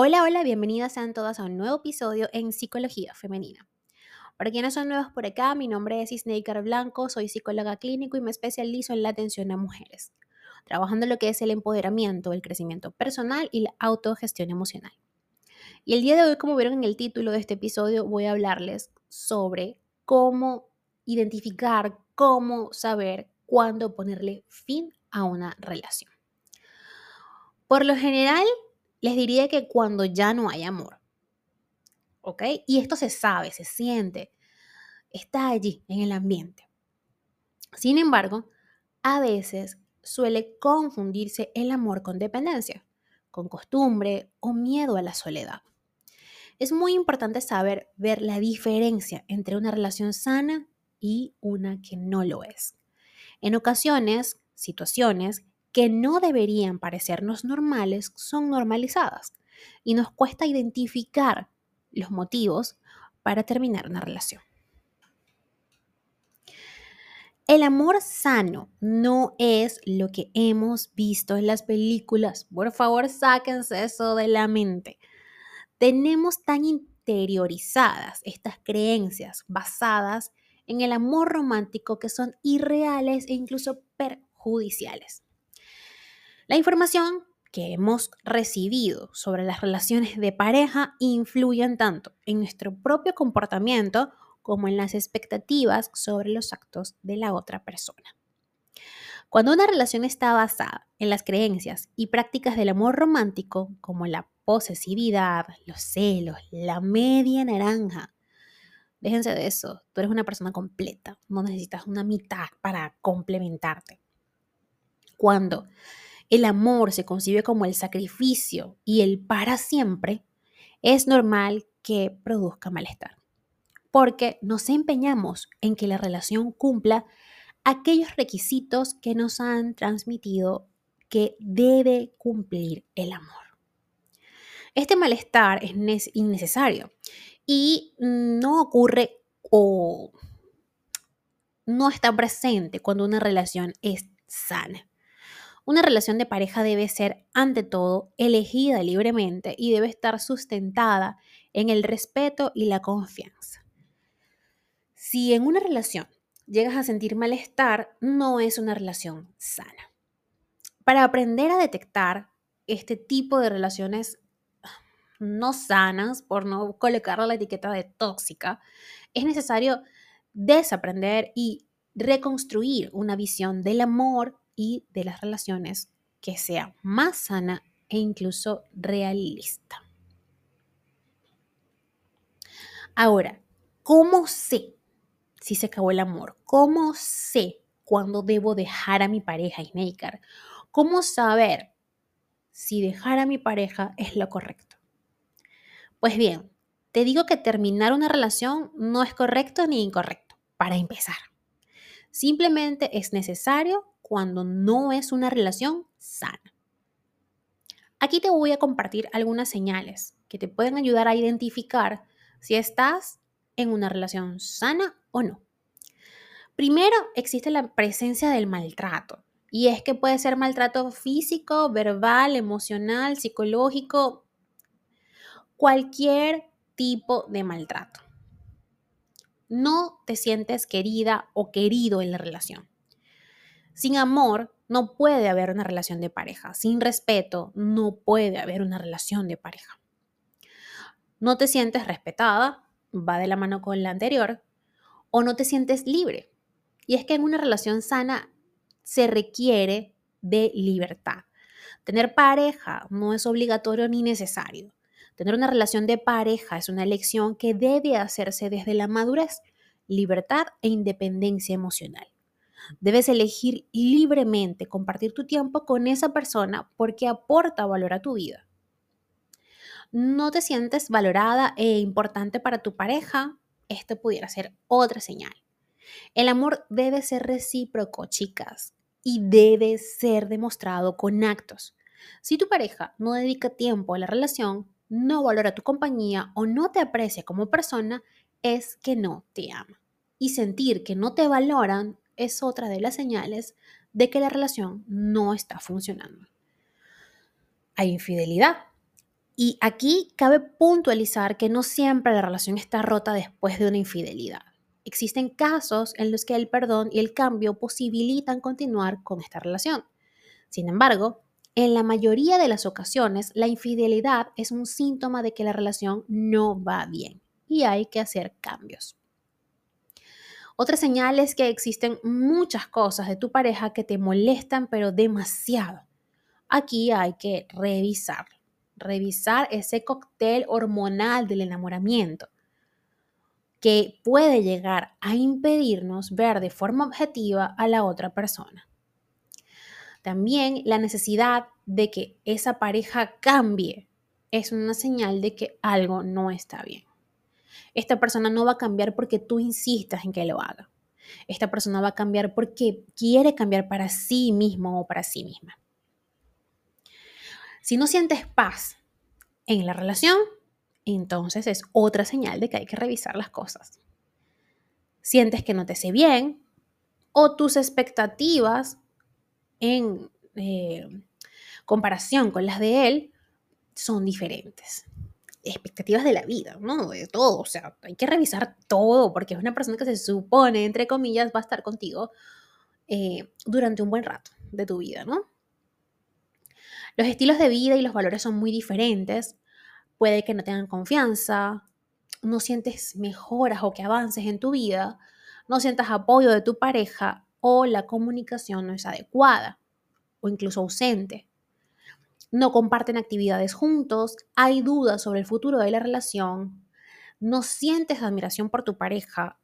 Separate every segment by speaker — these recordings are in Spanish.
Speaker 1: Hola, hola, bienvenidas sean todas a un nuevo episodio en Psicología Femenina. Para quienes son nuevos por acá, mi nombre es Isneikar Blanco, soy psicóloga clínico y me especializo en la atención a mujeres, trabajando lo que es el empoderamiento, el crecimiento personal y la autogestión emocional. Y el día de hoy, como vieron en el título de este episodio, voy a hablarles sobre cómo identificar, cómo saber cuándo ponerle fin a una relación. Por lo general, les diría que cuando ya no hay amor. ¿Ok? Y esto se sabe, se siente, está allí en el ambiente. Sin embargo, a veces suele confundirse el amor con dependencia, con costumbre o miedo a la soledad. Es muy importante saber ver la diferencia entre una relación sana y una que no lo es. En ocasiones, situaciones que no deberían parecernos normales son normalizadas y nos cuesta identificar los motivos para terminar una relación. El amor sano no es lo que hemos visto en las películas. Por favor, sáquense eso de la mente. Tenemos tan interiorizadas estas creencias basadas en el amor romántico que son irreales e incluso perjudiciales. La información que hemos recibido sobre las relaciones de pareja influyen tanto en nuestro propio comportamiento como en las expectativas sobre los actos de la otra persona. Cuando una relación está basada en las creencias y prácticas del amor romántico, como la posesividad, los celos, la media naranja, déjense de eso, tú eres una persona completa, no necesitas una mitad para complementarte. Cuando el amor se concibe como el sacrificio y el para siempre, es normal que produzca malestar, porque nos empeñamos en que la relación cumpla aquellos requisitos que nos han transmitido que debe cumplir el amor. Este malestar es innecesario y no ocurre o no está presente cuando una relación es sana. Una relación de pareja debe ser, ante todo, elegida libremente y debe estar sustentada en el respeto y la confianza. Si en una relación llegas a sentir malestar, no es una relación sana. Para aprender a detectar este tipo de relaciones no sanas, por no colocar la etiqueta de tóxica, es necesario desaprender y reconstruir una visión del amor y de las relaciones que sea más sana e incluso realista. Ahora, ¿cómo sé si se acabó el amor? ¿Cómo sé cuándo debo dejar a mi pareja, Snaker? ¿Cómo saber si dejar a mi pareja es lo correcto? Pues bien, te digo que terminar una relación no es correcto ni incorrecto, para empezar. Simplemente es necesario cuando no es una relación sana. Aquí te voy a compartir algunas señales que te pueden ayudar a identificar si estás en una relación sana o no. Primero, existe la presencia del maltrato. Y es que puede ser maltrato físico, verbal, emocional, psicológico, cualquier tipo de maltrato. No te sientes querida o querido en la relación. Sin amor no puede haber una relación de pareja. Sin respeto no puede haber una relación de pareja. No te sientes respetada, va de la mano con la anterior, o no te sientes libre. Y es que en una relación sana se requiere de libertad. Tener pareja no es obligatorio ni necesario. Tener una relación de pareja es una elección que debe hacerse desde la madurez, libertad e independencia emocional. Debes elegir libremente compartir tu tiempo con esa persona porque aporta valor a tu vida. No te sientes valorada e importante para tu pareja, esto pudiera ser otra señal. El amor debe ser recíproco, chicas, y debe ser demostrado con actos. Si tu pareja no dedica tiempo a la relación, no valora tu compañía o no te aprecia como persona, es que no te ama. Y sentir que no te valoran es otra de las señales de que la relación no está funcionando. Hay infidelidad Y aquí cabe puntualizar que no siempre la relación está rota después de una infidelidad. Existen casos en los que el perdón y el cambio posibilitan continuar con esta relación. Sin embargo, en la mayoría de las ocasiones, la infidelidad es un síntoma de que la relación no va bien y hay que hacer cambios. Otra señal es que existen muchas cosas de tu pareja que te molestan, pero demasiado. Aquí hay que revisarlo revisar ese cóctel hormonal del enamoramiento que puede llegar a impedirnos ver de forma objetiva a la otra persona. También la necesidad de que esa pareja cambie es una señal de que algo no está bien. Esta persona no va a cambiar porque tú insistas en que lo haga. Esta persona va a cambiar porque quiere cambiar para sí mismo o para sí misma. Si no sientes paz en la relación, entonces es otra señal de que hay que revisar las cosas. Sientes que no te sé bien o tus expectativas en eh, comparación con las de él son diferentes. Expectativas de la vida, ¿no? De todo. O sea, hay que revisar todo porque es una persona que se supone, entre comillas, va a estar contigo eh, durante un buen rato de tu vida, ¿no? Los estilos de vida y los valores son muy diferentes. Puede que no tengan confianza, no sientes mejoras o que avances en tu vida, no sientas apoyo de tu pareja o la comunicación no es adecuada o incluso ausente. No comparten actividades juntos, hay dudas sobre el futuro de la relación, no sientes admiración por tu pareja,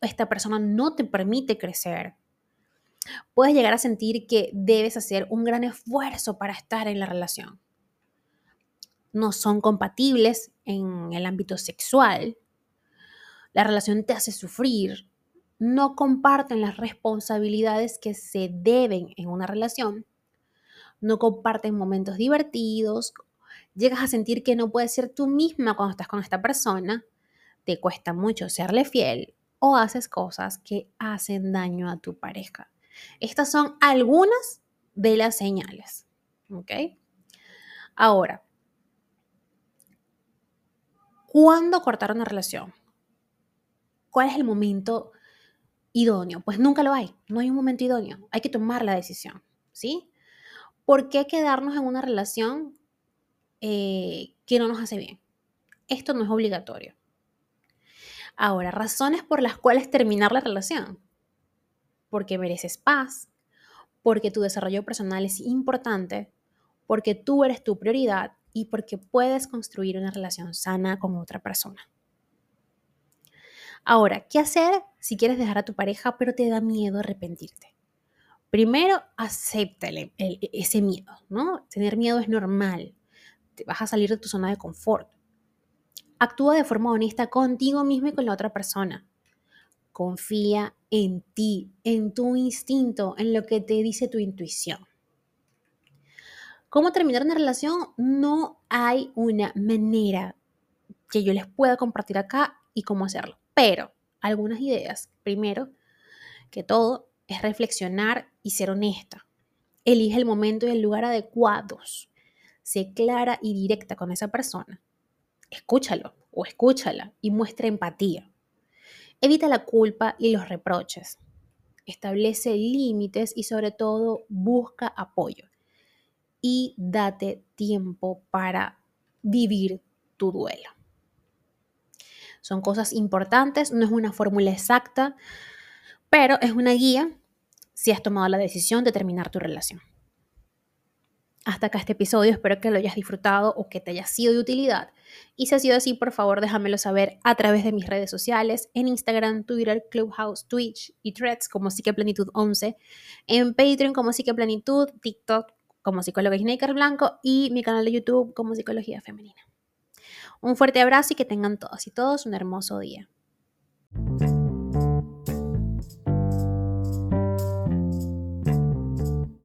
Speaker 1: esta persona no te permite crecer, puedes llegar a sentir que debes hacer un gran esfuerzo para estar en la relación. No son compatibles en el ámbito sexual. La relación te hace sufrir. No comparten las responsabilidades que se deben en una relación. No comparten momentos divertidos. Llegas a sentir que no puedes ser tú misma cuando estás con esta persona. Te cuesta mucho serle fiel o haces cosas que hacen daño a tu pareja. Estas son algunas de las señales. ¿Ok? Ahora, ¿cuándo cortar una relación? ¿Cuál es el momento idóneo? Pues nunca lo hay. No hay un momento idóneo. Hay que tomar la decisión. ¿Sí? ¿Por qué quedarnos en una relación eh, que no nos hace bien? Esto no es obligatorio. Ahora, razones por las cuales terminar la relación porque mereces paz, porque tu desarrollo personal es importante, porque tú eres tu prioridad y porque puedes construir una relación sana con otra persona. Ahora, ¿qué hacer si quieres dejar a tu pareja pero te da miedo arrepentirte? Primero, acepta ese miedo, ¿no? Tener miedo es normal. Te vas a salir de tu zona de confort. Actúa de forma honesta contigo mismo y con la otra persona. Confía en ti, en tu instinto, en lo que te dice tu intuición. ¿Cómo terminar una relación? No hay una manera que yo les pueda compartir acá y cómo hacerlo. Pero algunas ideas. Primero, que todo es reflexionar y ser honesta. Elige el momento y el lugar adecuados. Sé clara y directa con esa persona. Escúchalo o escúchala y muestra empatía. Evita la culpa y los reproches. Establece límites y sobre todo busca apoyo. Y date tiempo para vivir tu duelo. Son cosas importantes, no es una fórmula exacta, pero es una guía si has tomado la decisión de terminar tu relación. Hasta acá este episodio, espero que lo hayas disfrutado o que te haya sido de utilidad. Y si ha sido así, por favor déjamelo saber a través de mis redes sociales, en Instagram, Twitter, Clubhouse, Twitch y Threads como Psiqueplenitud 11, en Patreon como Psiqueplenitud, TikTok como Psicóloga Snaker Blanco y mi canal de YouTube como Psicología Femenina. Un fuerte abrazo y que tengan todos y todos un hermoso día.